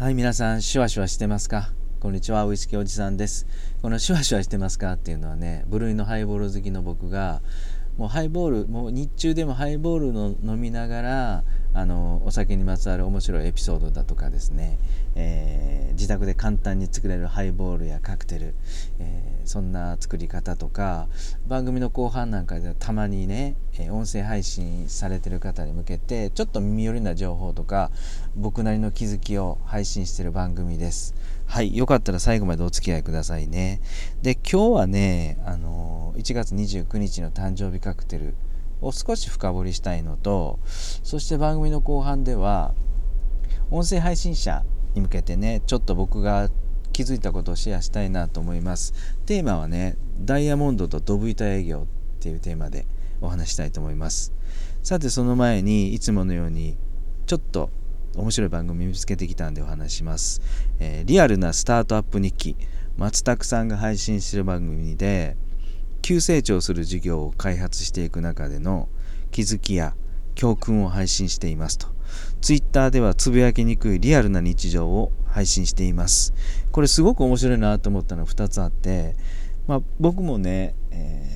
はい、皆さん、シュワシュワしてますか？こんにちは、ウイスキーおじさんです。このシュワシュワしてますかっていうのはね、部類のハイボール好きの僕が、もうハイボール、もう日中でもハイボールの飲みながら、あのお酒にまつわる面白いエピソードだとかですね、えー、自宅で簡単に作れるハイボールやカクテル、えー、そんな作り方とか番組の後半なんかではたまにね、え音声配信されてる方に向けてちょっと耳寄りな情報とか僕なりの気づきを配信してる番組です。はいよかったら最後までお付き合いくださいね。で今日はねあの1月29日の誕生日カクテルを少し深掘りしたいのとそして番組の後半では音声配信者に向けてねちょっと僕が気づいたことをシェアしたいなと思います。テーマはねダイヤモンドとドブ板営業っていうテーマでお話したいと思います。さてその前にいつものようにちょっと面白い番組見つけてきたんでお話します、えー、リアルなスタートアップ日記松拓さんが配信してる番組で急成長する事業を開発していく中での気づきや教訓を配信していますと。Twitter ではつぶやきにくいリアルな日常を配信しています。これすごく面白いなと思ったのが2つあって、まあ、僕もね、え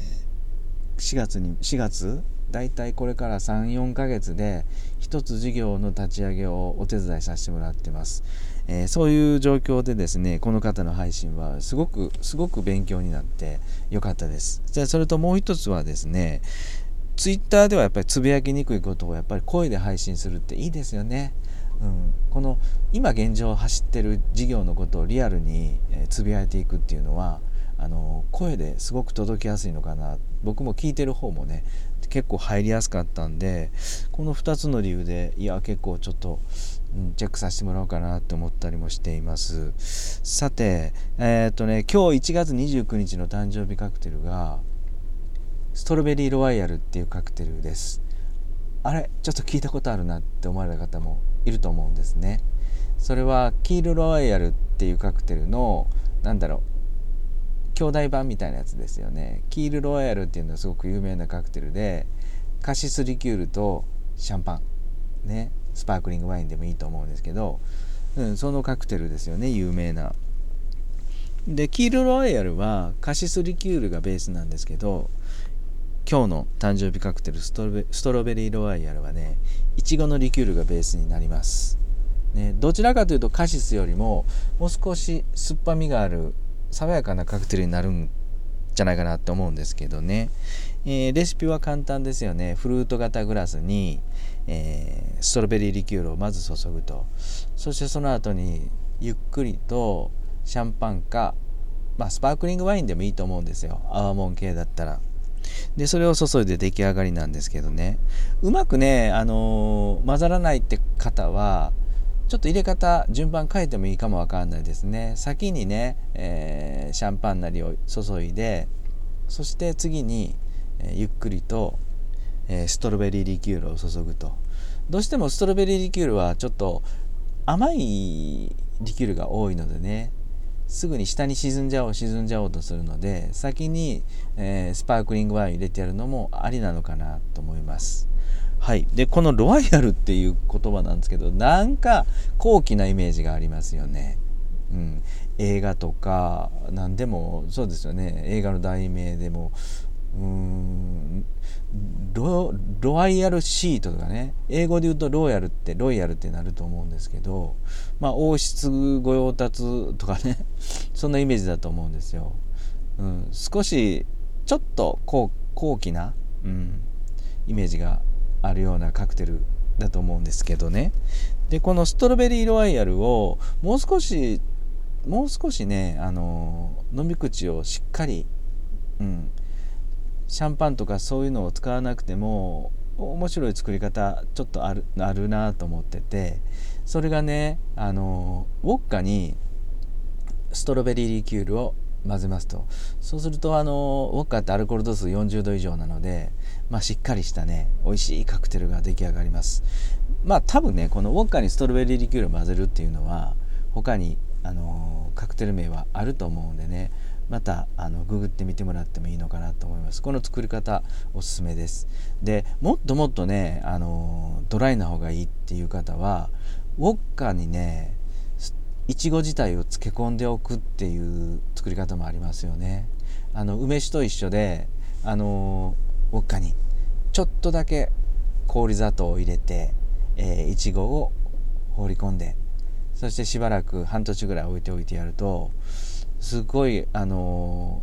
ー、4月に4月だいたいこれから34ヶ月で一つ事業の立ち上げをお手伝いさせてもらってます。えー、そういう状況でですねこの方の配信はすごくすごく勉強になってよかったです。じゃあそれともう一つはですねツイッターではやっぱりつぶやきにくいことをやっぱり声で配信するっていいですよね。うん、この今現状走ってる事業のことをリアルにつぶやいていくっていうのはあの声ですごく届きやすいのかな。僕も聞いてる方もね結構入りやすかったんでこの2つの理由でいや結構ちょっとチェックさせてもらおうかなって思ったりもしています。さてえー、っとね今日1月29日の誕生日カクテルがストロベリーロワイヤルっていうカクテルです。あれちょっと聞いたことあるなって思われた方もいると思うんですね。それはキールロワイヤルっていうカクテルのなんだろう兄弟版みたいなやつですよね。キールロワイヤルっていうのはすごく有名なカクテルでカシスリキュールとシャンパン。ね。スパークリングワインでもいいと思うんですけど、うん、そのカクテルですよね。有名な。でキールロワイヤルはカシスリキュールがベースなんですけど今日の誕生日カクテルストロベリーロワイヤルはねいちごのリキュールがベースになります、ね、どちらかというとカシスよりももう少し酸っぱみがある爽やかなカクテルになるんじゃないかなと思うんですけどね、えー、レシピは簡単ですよね。フルート型グラスに、えー、ストロベリーリキュールをまず注ぐと。そしてその後にゆっくりとシャンパンか、まあ、スパークリングワインでもいいと思うんですよ。アーモン系だったら。でそれを注いで出来上がりなんですけどね。うまくね、あのー、混ざらないって方はちょっと入れ方順番変えてもいいかもわかんないですね。先にね、えー、シャンパンなりを注いでそして次に、え、ゆっくりとえ、ストロベリーリキュールを注ぐと。どうしてもストロベリーリキュールはちょっと甘いリキュールが多いのでねすぐに下に沈んじゃおう沈んじゃおうとするので先に、えー、スパークリングワイン入れてやるのもありなのかなと思います。はい。でこのロワイヤルっていう言葉なんですけどなんか高貴なイメージがありますよね。うん、映画とか何でもそうですよね。映画の題名でもうーんロワイヤルシートとかね。英語で言うとロイヤルってロイヤルってなると思うんですけどまあ王室御用達とかね。そんなイメージだと思うんですよ、うん、少しちょっと高高貴な、うん、イメージがあるようなカクテルだと思うんですけどね。でこのストロベリーロワイヤルをもう少しもう少しねあの飲み口をしっかり、うん、シャンパンとかそういうのを使わなくても面白い作り方ちょっとあるあるなと思っててそれがねあのウォッカにストロベリーリキュールを混ぜますと。そうするとあのウォッカってアルコール度数40度以上なので、まあ、しっかりしたね美味しいカクテルが出来上がります。まあ多分ねこのウォッカにストロベリーリキュールを混ぜるっていうのは他にあのカクテル名はあると思うんでねまたあのググってみてもらってもいいのかなと思います。この作り方おすすめです。でもっともっとねあのドライな方がいいっていう方はウォッカにねいちご自体を漬け込んでおくっていう作り方もありますよね。あの梅酒と一緒であのウォッカにちょっとだけ氷砂糖を入れてえー、いちごを放り込んでそしてしばらく半年ぐらい置いておいてやるとすごいあの、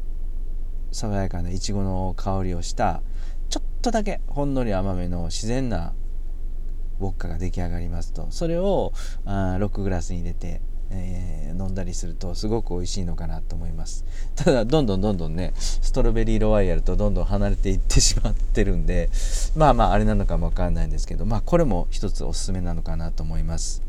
爽やかないちごの香りをしたちょっとだけほんのり甘めの自然なウォッカが出来上がりますと。それをあロックグラスに入れてえー、飲んだりするとすごく美味しいのかなと思います。ただどんどんどんどんねストロベリーロワイヤルとどんどん離れていってしまってるんで まあまああれなのかもわかんないんですけどまあこれも一つおすすめなのかなと思います。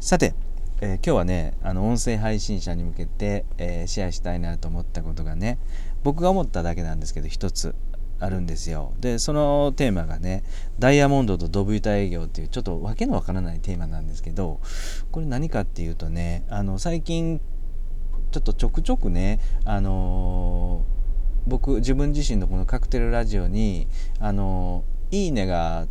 さて、えー、今日はねあの音声配信者に向けて、えー、シェアしたいなと思ったことがね僕が思っただけなんですけど一つ。あるんですよ。でそのテーマがねダイヤモンドとドブ板営業っていうちょっとわけのわからないテーマなんですけどこれ何かっていうとねあの最近ちょっとちょくちょくねあのー、僕自分自身のこのカクテルラジオにあのー、いいねが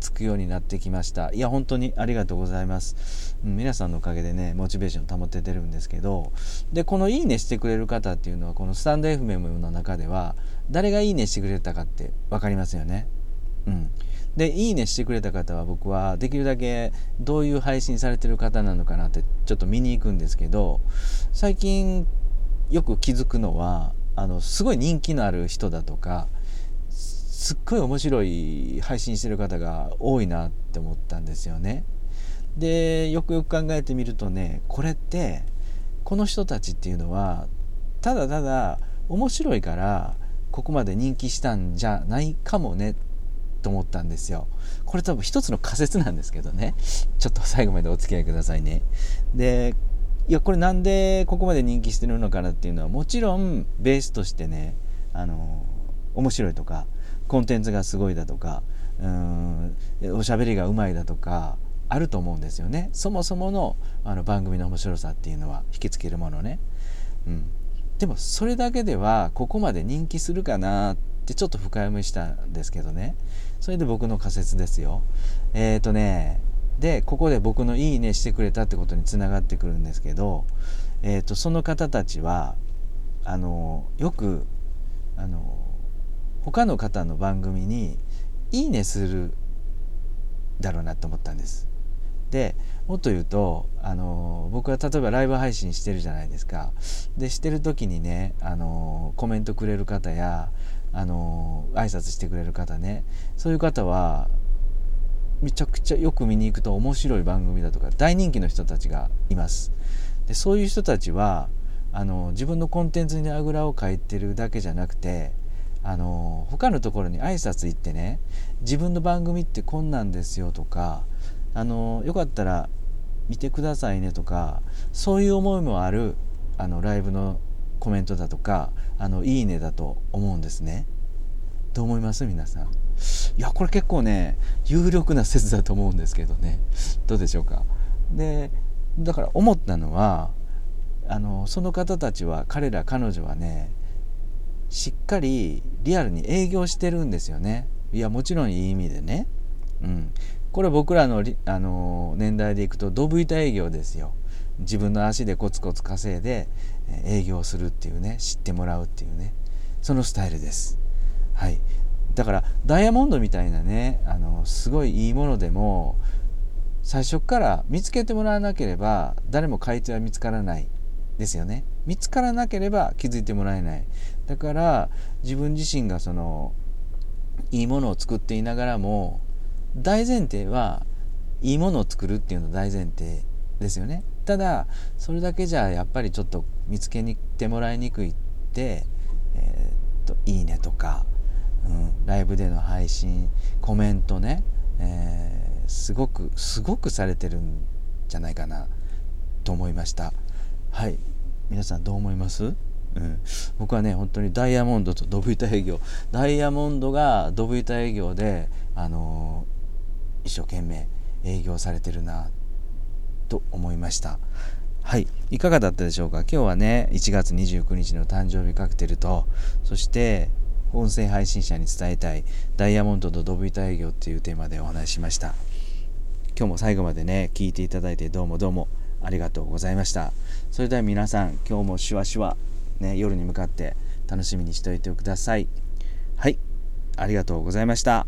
つくようになってきました。いや本当にありがとうございます、うん、皆さんのおかげでねモチベーション保ててるんですけどでこの「いいね」してくれる方っていうのはこのスタンド FM の中では誰が「いいね」してくれたかって分かりますよね。うん。で「いいね」してくれた方は僕はできるだけどういう配信されてる方なのかなってちょっと見に行くんですけど最近よく気づくのはあのすごい人気のある人だとかすっごい面白い配信してる方が多いなって思ったんですよね。でよくよく考えてみるとねこれってこの人たちっていうのはただただ面白いからここまで人気したんじゃないかもねと思ったんですよ。これ多分一つの仮説なんですけどねちょっと最後までお付き合いくださいね。でいやこれなんでここまで人気してるのかなっていうのはもちろんベースとしてねあの面白いとかコンテンツがすごいだとかうんおしゃべりがうまいだとかあると思うんですよね。そもそものあの番組の面白さっていうのは引きつけるものね、うん、でもそれだけではここまで人気するかなってちょっと深読みしたんですけどね。それで僕の仮説ですよ。えっ、ー、とねでここで僕の「いいね」してくれたってことにつながってくるんですけど、えーとその方たちはあのよくあの他の方の番組に「いいね」するだろうなと思ったんです。でもっと言うとあの僕は例えばライブ配信してるじゃないですか。でしてる時にねあのコメントくれる方やあの挨拶してくれる方ねそういう方はめちゃくちゃよく見に行くと面白い番組だとか大人気の人たちがいます。でそういう人たちはあの自分のコンテンツにあぐらをかいてるだけじゃなくてあの他のところに挨拶行ってね自分の番組ってこんなんですよとかあのよかったら見てくださいねとかそういう思いもあるあのライブのコメントだとかあのいいねだと思うんですね。どう思います？皆さん。いやこれ結構ね有力な説だと思うんですけどねどうでしょうか？でだから思ったのはあのその方たちは彼ら彼女はねしっかりリアルに営業してるんですよね。いやもちろんいい意味でね。うん。これ僕らのあの年代でいくとドブ板営業ですよ。自分の足でコツコツ稼いで営業するっていうね知ってもらうっていうね。そのスタイルです。はい。だからダイヤモンドみたいなねあのすごいいいものでも最初から見つけてもらわなければ誰も買い手は見つからないですよね。見つからなければ気づいてもらえない。だから自分自身がそのいいものを作っていながらも大前提はいいものを作るっていうの大前提ですよね。ただそれだけじゃやっぱりちょっと見つけに来てもらいにくいって、えー、っといいねとか、うん、ライブでの配信コメントね、えー、すごくすごくされてるんじゃないかなと思いました。はい。皆さんどう思います？うん、僕はね本当にダイヤモンドとドブ板営業。ダイヤモンドがドブ板営業で、あのー、一生懸命営業されてるなと思いました。はい。いかがだったでしょうか？今日はね1月29日の誕生日カクテルとそして音声配信者に伝えたいダイヤモンドとドブ板営業っていうテーマでお話ししました。今日も最後までね聞いていただいてどうもどうもありがとうございました。それでは皆さん今日もシュワシュワ。ね夜に向かって楽しみにしておいてください。はいありがとうございました。